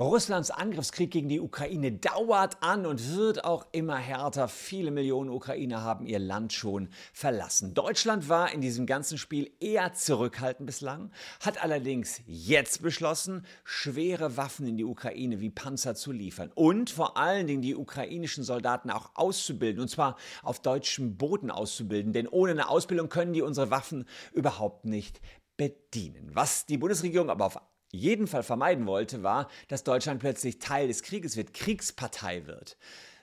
Russlands Angriffskrieg gegen die Ukraine dauert an und wird auch immer härter. Viele Millionen Ukrainer haben ihr Land schon verlassen. Deutschland war in diesem ganzen Spiel eher zurückhaltend bislang, hat allerdings jetzt beschlossen, schwere Waffen in die Ukraine wie Panzer zu liefern und vor allen Dingen die ukrainischen Soldaten auch auszubilden, und zwar auf deutschem Boden auszubilden, denn ohne eine Ausbildung können die unsere Waffen überhaupt nicht bedienen. Was die Bundesregierung aber auf jeden Fall vermeiden wollte, war, dass Deutschland plötzlich Teil des Krieges wird, Kriegspartei wird.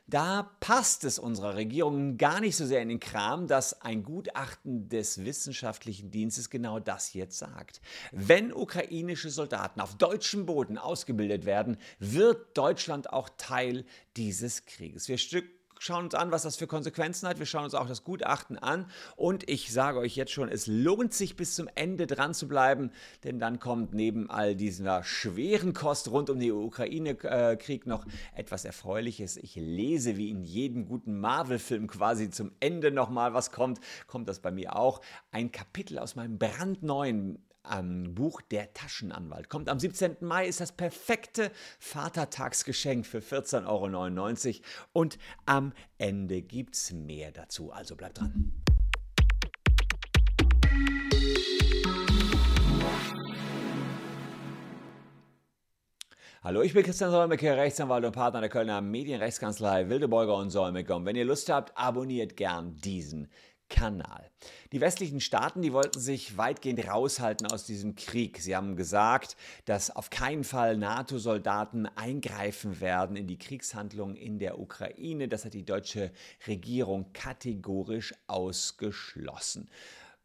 Da passt es unserer Regierung gar nicht so sehr in den Kram, dass ein Gutachten des wissenschaftlichen Dienstes genau das jetzt sagt. Wenn ukrainische Soldaten auf deutschem Boden ausgebildet werden, wird Deutschland auch Teil dieses Krieges. Wir stück schauen uns an, was das für Konsequenzen hat. Wir schauen uns auch das Gutachten an. Und ich sage euch jetzt schon, es lohnt sich bis zum Ende dran zu bleiben, denn dann kommt neben all dieser schweren Kost rund um den Ukraine-Krieg noch etwas Erfreuliches. Ich lese wie in jedem guten Marvel-Film quasi zum Ende nochmal was kommt. Kommt das bei mir auch. Ein Kapitel aus meinem brandneuen ähm, Buch Der Taschenanwalt. Kommt am 17. Mai, ist das perfekte Vatertagsgeschenk für 14,99 Euro. Und am Ende gibt es mehr dazu. Also bleibt dran. Hallo, ich bin Christian Solmecke, Rechtsanwalt und Partner der Kölner Medienrechtskanzlei Wildeborger und Solmecke. Und wenn ihr Lust habt, abonniert gern diesen Kanal. Die westlichen Staaten, die wollten sich weitgehend raushalten aus diesem Krieg. Sie haben gesagt, dass auf keinen Fall NATO-Soldaten eingreifen werden in die Kriegshandlungen in der Ukraine. Das hat die deutsche Regierung kategorisch ausgeschlossen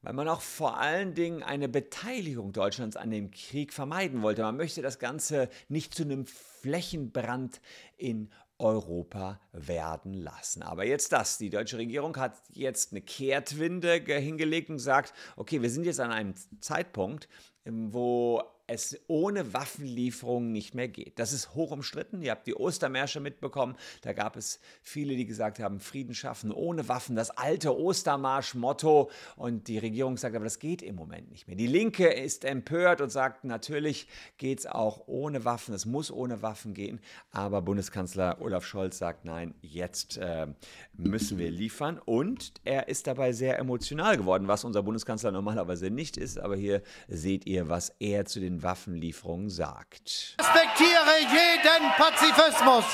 weil man auch vor allen Dingen eine Beteiligung Deutschlands an dem Krieg vermeiden wollte. Man möchte das Ganze nicht zu einem Flächenbrand in Europa werden lassen. Aber jetzt das. Die deutsche Regierung hat jetzt eine Kehrtwinde hingelegt und sagt, okay, wir sind jetzt an einem Zeitpunkt, wo es ohne Waffenlieferungen nicht mehr geht. Das ist hoch umstritten. Ihr habt die Ostermärsche mitbekommen. Da gab es viele, die gesagt haben, Frieden schaffen ohne Waffen. Das alte Ostermarsch-Motto. Und die Regierung sagt aber, das geht im Moment nicht mehr. Die Linke ist empört und sagt, natürlich geht es auch ohne Waffen. Es muss ohne Waffen gehen. Aber Bundeskanzler Olaf Scholz sagt, nein, jetzt äh, müssen wir liefern. Und er ist dabei sehr emotional geworden, was unser Bundeskanzler normalerweise nicht ist. Aber hier seht ihr, was er zu den den Waffenlieferungen sagt. Ich respektiere jeden Pazifismus.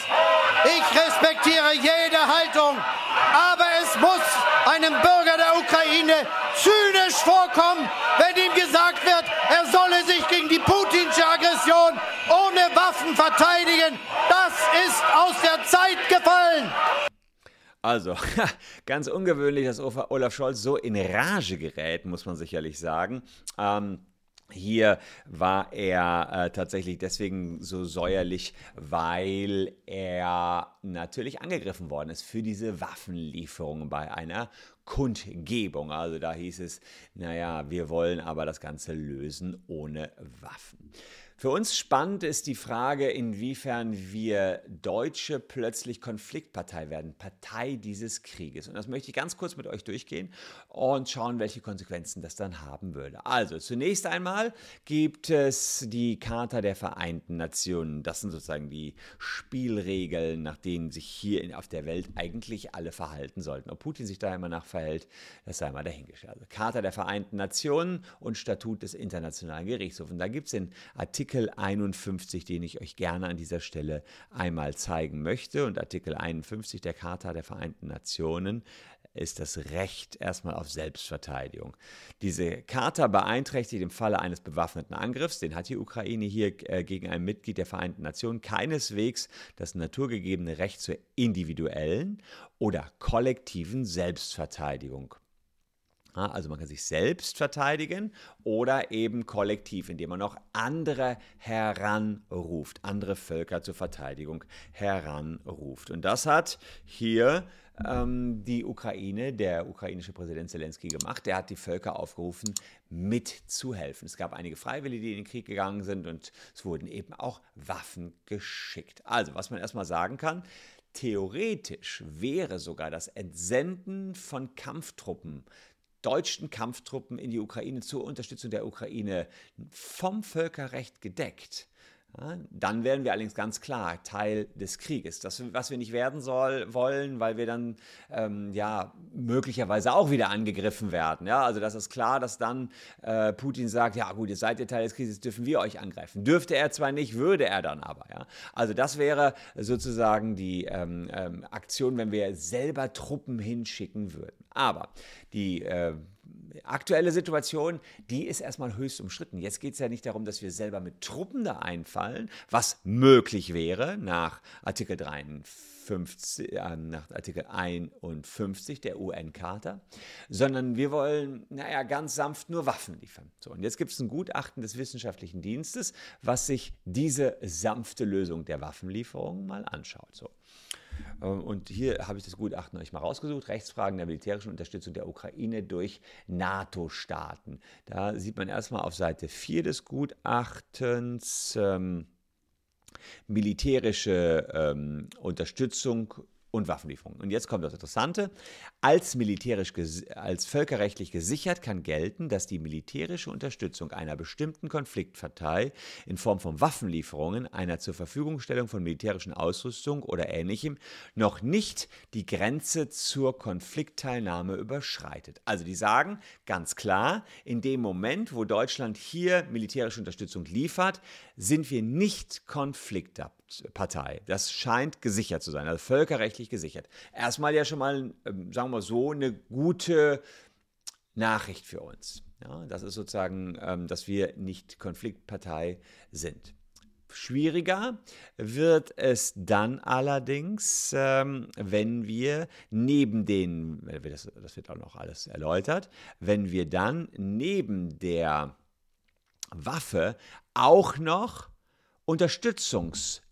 Ich respektiere jede Haltung. Aber es muss einem Bürger der Ukraine zynisch vorkommen, wenn ihm gesagt wird, er solle sich gegen die putinsche Aggression ohne Waffen verteidigen. Das ist aus der Zeit gefallen. Also, ganz ungewöhnlich, dass Olaf Scholz so in Rage gerät, muss man sicherlich sagen. Ähm, hier war er äh, tatsächlich deswegen so säuerlich, weil er natürlich angegriffen worden ist für diese Waffenlieferung bei einer Kundgebung. Also da hieß es, naja, wir wollen aber das Ganze lösen ohne Waffen. Für uns spannend ist die Frage, inwiefern wir Deutsche plötzlich Konfliktpartei werden, Partei dieses Krieges. Und das möchte ich ganz kurz mit euch durchgehen und schauen, welche Konsequenzen das dann haben würde. Also zunächst einmal gibt es die Charta der Vereinten Nationen. Das sind sozusagen die Spielregeln, nach denen sich hier auf der Welt eigentlich alle verhalten sollten. Ob Putin sich da immer nach verhält, das sei mal dahingestellt. Also Charta der Vereinten Nationen und Statut des Internationalen Gerichtshofs. Und da gibt es den Artikel Artikel 51, den ich euch gerne an dieser Stelle einmal zeigen möchte. Und Artikel 51 der Charta der Vereinten Nationen ist das Recht erstmal auf Selbstverteidigung. Diese Charta beeinträchtigt im Falle eines bewaffneten Angriffs, den hat die Ukraine hier äh, gegen ein Mitglied der Vereinten Nationen, keineswegs das naturgegebene Recht zur individuellen oder kollektiven Selbstverteidigung. Also man kann sich selbst verteidigen oder eben kollektiv, indem man noch andere heranruft, andere Völker zur Verteidigung heranruft. Und das hat hier ähm, die Ukraine, der ukrainische Präsident Zelensky gemacht. Der hat die Völker aufgerufen, mitzuhelfen. Es gab einige Freiwillige, die in den Krieg gegangen sind und es wurden eben auch Waffen geschickt. Also, was man erstmal sagen kann, Theoretisch wäre sogar das Entsenden von Kampftruppen deutschen Kampftruppen in die Ukraine zur Unterstützung der Ukraine vom Völkerrecht gedeckt. Dann werden wir allerdings ganz klar Teil des Krieges. Das, was wir nicht werden soll, wollen, weil wir dann ähm, ja möglicherweise auch wieder angegriffen werden. Ja, also das ist klar, dass dann äh, Putin sagt, ja gut, ihr seid ihr Teil des Krieges, dürfen wir euch angreifen. Dürfte er zwar nicht, würde er dann aber. Ja, also das wäre sozusagen die ähm, ähm, Aktion, wenn wir selber Truppen hinschicken würden. Aber die äh, aktuelle Situation, die ist erstmal höchst umstritten. Jetzt geht es ja nicht darum, dass wir selber mit Truppen da einfallen, was möglich wäre nach Artikel 53, äh, nach Artikel 51 der UN-Charta, sondern wir wollen, naja, ganz sanft nur Waffen liefern. So, und jetzt gibt es ein Gutachten des Wissenschaftlichen Dienstes, was sich diese sanfte Lösung der Waffenlieferung mal anschaut. So. Äh, und hier habe ich das Gutachten euch mal rausgesucht. Rechtsfragen der militärischen Unterstützung der Ukraine durch NATO-Staaten. Da sieht man erstmal auf Seite 4 des Gutachtens ähm, militärische ähm, Unterstützung und Waffenlieferungen. Und jetzt kommt das Interessante. Als, militärisch als völkerrechtlich gesichert kann gelten, dass die militärische Unterstützung einer bestimmten Konfliktpartei in Form von Waffenlieferungen, einer zur Verfügungstellung von militärischen Ausrüstung oder ähnlichem noch nicht die Grenze zur Konfliktteilnahme überschreitet. Also die sagen ganz klar, in dem Moment, wo Deutschland hier militärische Unterstützung liefert, sind wir nicht Konfliktpartei. Das scheint gesichert zu sein, also völkerrechtlich gesichert. Erstmal ja schon mal, ähm, sagen wir so, eine gute Nachricht für uns. Ja, das ist sozusagen, ähm, dass wir nicht Konfliktpartei sind. Schwieriger wird es dann allerdings, ähm, wenn wir neben den, das, das wird auch noch alles erläutert, wenn wir dann neben der Waffe auch noch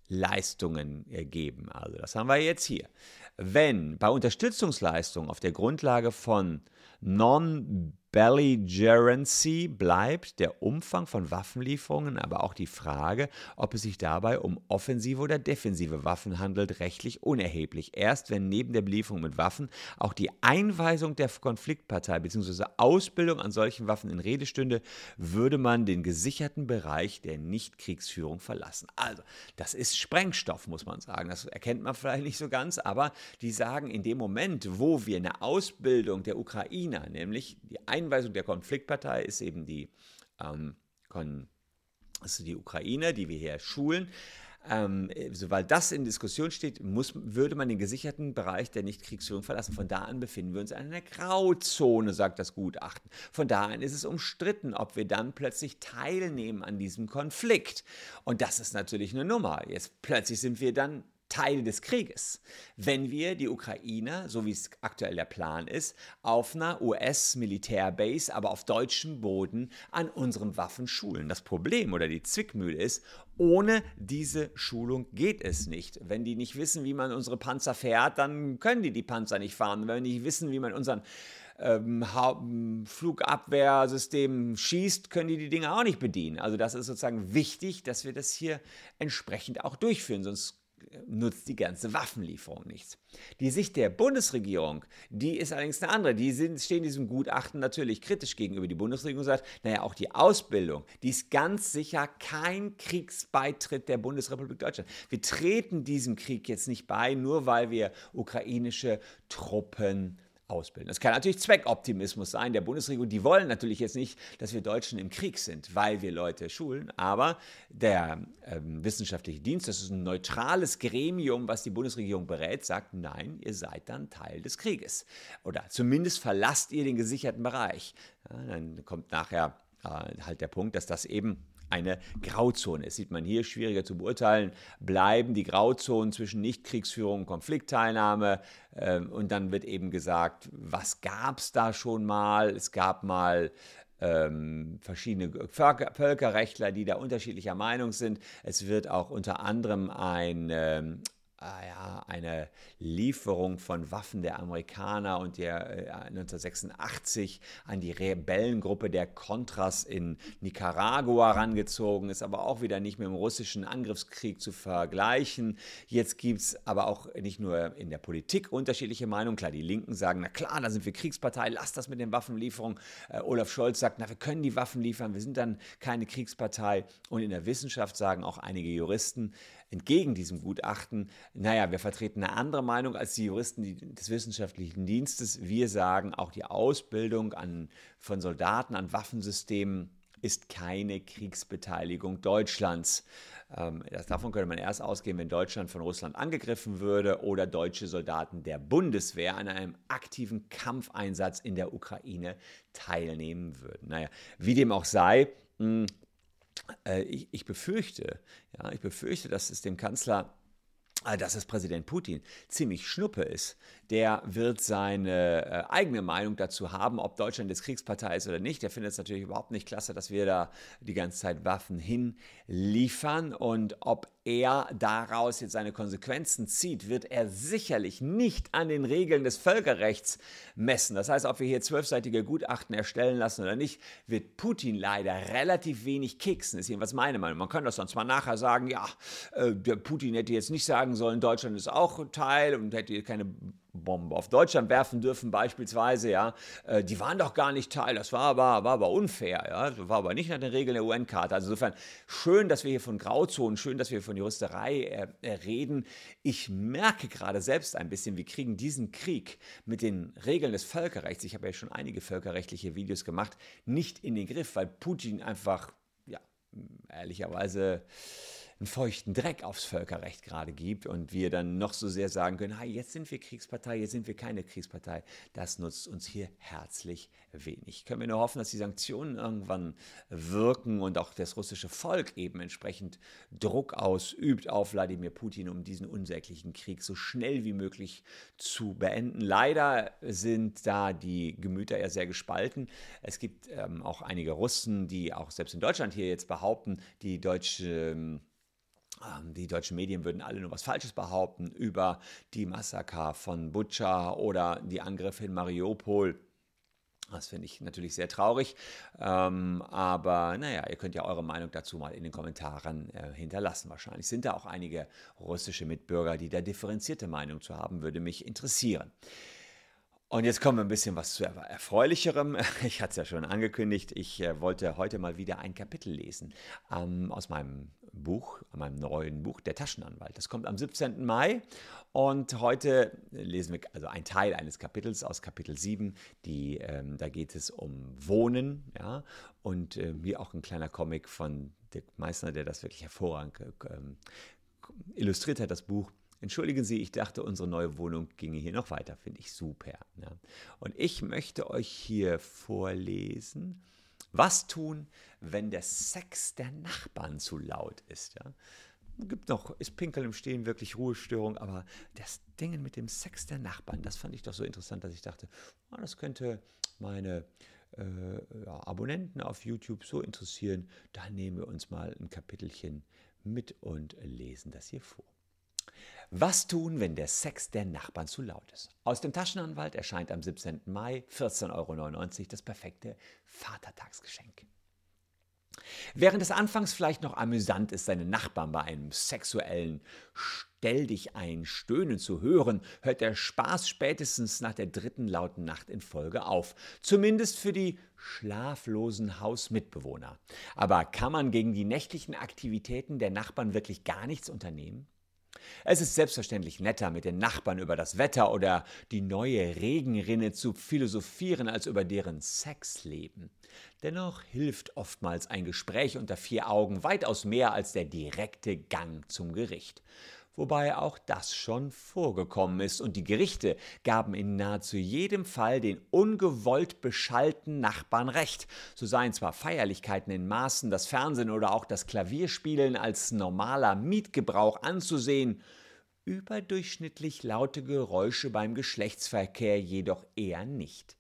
Unterstützungsleistungen geben. Also das haben wir jetzt hier. Wenn bei Unterstützungsleistungen auf der Grundlage von Non- Belligerency bleibt der Umfang von Waffenlieferungen, aber auch die Frage, ob es sich dabei um offensive oder defensive Waffen handelt, rechtlich unerheblich. Erst wenn neben der Belieferung mit Waffen auch die Einweisung der Konfliktpartei bzw. Ausbildung an solchen Waffen in Rede stünde, würde man den gesicherten Bereich der Nichtkriegsführung verlassen. Also, das ist Sprengstoff, muss man sagen. Das erkennt man vielleicht nicht so ganz, aber die sagen, in dem Moment, wo wir eine Ausbildung der Ukrainer, nämlich die Einweisung Einweisung der Konfliktpartei ist eben die, ähm, Kon also die Ukraine, die wir hier schulen. Ähm, sobald das in Diskussion steht, muss, würde man den gesicherten Bereich der Nichtkriegsführung verlassen. Von da an befinden wir uns in einer Grauzone, sagt das Gutachten. Von da an ist es umstritten, ob wir dann plötzlich teilnehmen an diesem Konflikt. Und das ist natürlich eine Nummer. Jetzt plötzlich sind wir dann Teil des Krieges, wenn wir die Ukrainer, so wie es aktuell der Plan ist, auf einer US-Militärbase, aber auf deutschem Boden an unseren Waffen schulen. Das Problem oder die Zwickmühle ist, ohne diese Schulung geht es nicht. Wenn die nicht wissen, wie man unsere Panzer fährt, dann können die die Panzer nicht fahren. Wenn die nicht wissen, wie man unseren ähm, Flugabwehrsystem schießt, können die die Dinge auch nicht bedienen. Also das ist sozusagen wichtig, dass wir das hier entsprechend auch durchführen, sonst nutzt die ganze Waffenlieferung nichts. Die Sicht der Bundesregierung, die ist allerdings eine andere. Die sind, stehen diesem Gutachten natürlich kritisch gegenüber. Die Bundesregierung sagt, naja, auch die Ausbildung, die ist ganz sicher kein Kriegsbeitritt der Bundesrepublik Deutschland. Wir treten diesem Krieg jetzt nicht bei, nur weil wir ukrainische Truppen ausbilden. Das kann natürlich Zweckoptimismus sein der Bundesregierung. Die wollen natürlich jetzt nicht, dass wir Deutschen im Krieg sind, weil wir Leute schulen. Aber der ähm, wissenschaftliche Dienst, das ist ein neutrales Gremium, was die Bundesregierung berät, sagt, nein, ihr seid dann Teil des Krieges. Oder zumindest verlasst ihr den gesicherten Bereich. Ja, dann kommt nachher äh, halt der Punkt, dass das eben eine Grauzone. Das sieht man hier schwieriger zu beurteilen. Bleiben die Grauzonen zwischen Nichtkriegsführung und Konfliktteilnahme? Ähm, und dann wird eben gesagt, was gab es da schon mal? Es gab mal ähm, verschiedene Völkerrechtler, die da unterschiedlicher Meinung sind. Es wird auch unter anderem ein ähm, äh, ja, eine Lieferung von Waffen der Amerikaner und der äh, 1986 an die Rebellengruppe der Contras in Nicaragua herangezogen, ist aber auch wieder nicht mit dem russischen Angriffskrieg zu vergleichen. Jetzt gibt es aber auch nicht nur in der Politik unterschiedliche Meinungen. Klar, die Linken sagen, na klar, da sind wir Kriegspartei, lasst das mit den Waffenlieferungen. Äh, Olaf Scholz sagt, na, wir können die Waffen liefern, wir sind dann keine Kriegspartei. Und in der Wissenschaft sagen auch einige Juristen, entgegen diesem Gutachten, naja, wir vertreten eine andere Meinung als die Juristen des wissenschaftlichen Dienstes. Wir sagen, auch die Ausbildung an, von Soldaten an Waffensystemen ist keine Kriegsbeteiligung Deutschlands. Ähm, das, davon könnte man erst ausgehen, wenn Deutschland von Russland angegriffen würde oder deutsche Soldaten der Bundeswehr an einem aktiven Kampfeinsatz in der Ukraine teilnehmen würden. Naja, wie dem auch sei, äh, ich, ich, befürchte, ja, ich befürchte, dass es dem Kanzler äh, dass es Präsident Putin ziemlich schnuppe ist. Der wird seine äh, eigene Meinung dazu haben, ob Deutschland jetzt Kriegspartei ist oder nicht. Der findet es natürlich überhaupt nicht klasse, dass wir da die ganze Zeit Waffen hinliefern. Und ob er daraus jetzt seine Konsequenzen zieht, wird er sicherlich nicht an den Regeln des Völkerrechts messen. Das heißt, ob wir hier zwölfseitige Gutachten erstellen lassen oder nicht, wird Putin leider relativ wenig keksen. Ist jedenfalls meine Meinung. Man kann das sonst mal nachher sagen, ja, äh, der Putin hätte jetzt nicht sagen sollen, Deutschland ist auch Teil und hätte keine Bombe auf Deutschland werfen dürfen, beispielsweise, ja, äh, die waren doch gar nicht Teil. Das war aber, war aber unfair, ja. Das war aber nicht nach den Regeln der UN-Karte. Also insofern schön, dass wir hier von Grauzonen, schön, dass wir von Juristerei äh, äh, reden. Ich merke gerade selbst ein bisschen, wir kriegen diesen Krieg mit den Regeln des Völkerrechts, ich habe ja schon einige völkerrechtliche Videos gemacht, nicht in den Griff, weil Putin einfach, ja, ehrlicherweise einen feuchten Dreck aufs Völkerrecht gerade gibt und wir dann noch so sehr sagen können, hey, jetzt sind wir Kriegspartei, jetzt sind wir keine Kriegspartei, das nutzt uns hier herzlich wenig. Können wir nur hoffen, dass die Sanktionen irgendwann wirken und auch das russische Volk eben entsprechend Druck ausübt auf Wladimir Putin, um diesen unsäglichen Krieg so schnell wie möglich zu beenden. Leider sind da die Gemüter ja sehr gespalten. Es gibt ähm, auch einige Russen, die auch selbst in Deutschland hier jetzt behaupten, die deutsche ähm, die deutschen Medien würden alle nur was Falsches behaupten über die Massaker von Butscha oder die Angriffe in Mariupol. Das finde ich natürlich sehr traurig. Ähm, aber naja, ihr könnt ja eure Meinung dazu mal in den Kommentaren äh, hinterlassen. Wahrscheinlich sind da auch einige russische Mitbürger, die da differenzierte Meinung zu haben, würde mich interessieren. Und jetzt kommen wir ein bisschen was zu Erfreulicherem. Ich hatte es ja schon angekündigt, ich äh, wollte heute mal wieder ein Kapitel lesen ähm, aus meinem Buch, meinem neuen Buch, Der Taschenanwalt. Das kommt am 17. Mai und heute lesen wir also ein Teil eines Kapitels aus Kapitel 7. Die, ähm, da geht es um Wohnen ja, und äh, wie auch ein kleiner Comic von Dirk Meissner, der das wirklich hervorragend äh, illustriert hat, das Buch. Entschuldigen Sie, ich dachte, unsere neue Wohnung ginge hier noch weiter. Finde ich super. Ja. Und ich möchte euch hier vorlesen, was tun, wenn der Sex der Nachbarn zu laut ist. Ja. Gibt noch, ist Pinkel im Stehen wirklich Ruhestörung, aber das Ding mit dem Sex der Nachbarn, das fand ich doch so interessant, dass ich dachte, oh, das könnte meine äh, ja, Abonnenten auf YouTube so interessieren. Da nehmen wir uns mal ein Kapitelchen mit und lesen das hier vor. Was tun, wenn der Sex der Nachbarn zu laut ist? Aus dem Taschenanwalt erscheint am 17. Mai 14,99 Euro das perfekte Vatertagsgeschenk. Während es anfangs vielleicht noch amüsant ist, seine Nachbarn bei einem sexuellen Stell dich ein Stöhnen zu hören, hört der Spaß spätestens nach der dritten lauten Nacht in Folge auf. Zumindest für die schlaflosen Hausmitbewohner. Aber kann man gegen die nächtlichen Aktivitäten der Nachbarn wirklich gar nichts unternehmen? Es ist selbstverständlich netter, mit den Nachbarn über das Wetter oder die neue Regenrinne zu philosophieren, als über deren Sexleben. Dennoch hilft oftmals ein Gespräch unter vier Augen weitaus mehr als der direkte Gang zum Gericht wobei auch das schon vorgekommen ist, und die Gerichte gaben in nahezu jedem Fall den ungewollt beschallten Nachbarn recht. So seien zwar Feierlichkeiten in Maßen, das Fernsehen oder auch das Klavierspielen als normaler Mietgebrauch anzusehen, überdurchschnittlich laute Geräusche beim Geschlechtsverkehr jedoch eher nicht.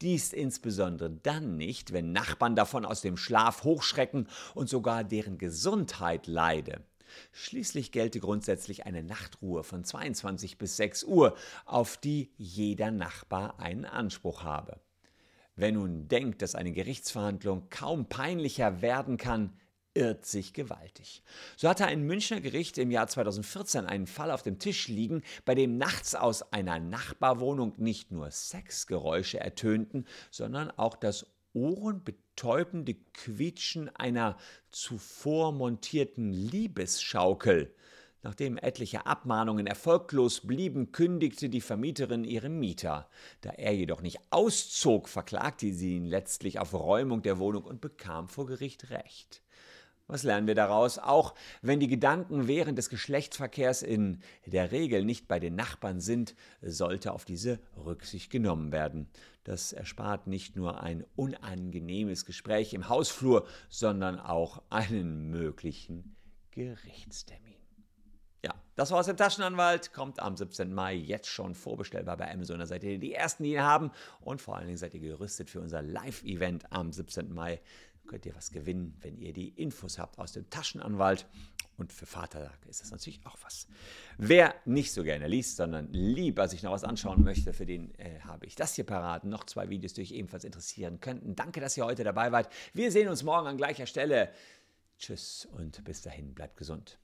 Dies insbesondere dann nicht, wenn Nachbarn davon aus dem Schlaf hochschrecken und sogar deren Gesundheit leide. Schließlich gelte grundsätzlich eine Nachtruhe von 22 bis 6 Uhr, auf die jeder Nachbar einen Anspruch habe. Wer nun denkt, dass eine Gerichtsverhandlung kaum peinlicher werden kann, irrt sich gewaltig. So hatte ein Münchner Gericht im Jahr 2014 einen Fall auf dem Tisch liegen, bei dem nachts aus einer Nachbarwohnung nicht nur Sexgeräusche ertönten, sondern auch das ohrenbetäubende Quietschen einer zuvor montierten Liebesschaukel. Nachdem etliche Abmahnungen erfolglos blieben, kündigte die Vermieterin ihren Mieter. Da er jedoch nicht auszog, verklagte sie ihn letztlich auf Räumung der Wohnung und bekam vor Gericht Recht. Was lernen wir daraus? Auch wenn die Gedanken während des Geschlechtsverkehrs in der Regel nicht bei den Nachbarn sind, sollte auf diese Rücksicht genommen werden. Das erspart nicht nur ein unangenehmes Gespräch im Hausflur, sondern auch einen möglichen Gerichtstermin. Ja, das war aus dem Taschenanwalt. Kommt am 17. Mai jetzt schon vorbestellbar bei Amazon. Da seid ihr die Ersten, die ihn haben. Und vor allen Dingen seid ihr gerüstet für unser Live-Event am 17. Mai könnt ihr was gewinnen, wenn ihr die Infos habt aus dem Taschenanwalt. Und für Vatertag ist das natürlich auch was. Wer nicht so gerne liest, sondern lieber sich noch was anschauen möchte, für den äh, habe ich das hier parat. Noch zwei Videos, die euch ebenfalls interessieren könnten. Danke, dass ihr heute dabei wart. Wir sehen uns morgen an gleicher Stelle. Tschüss und bis dahin, bleibt gesund.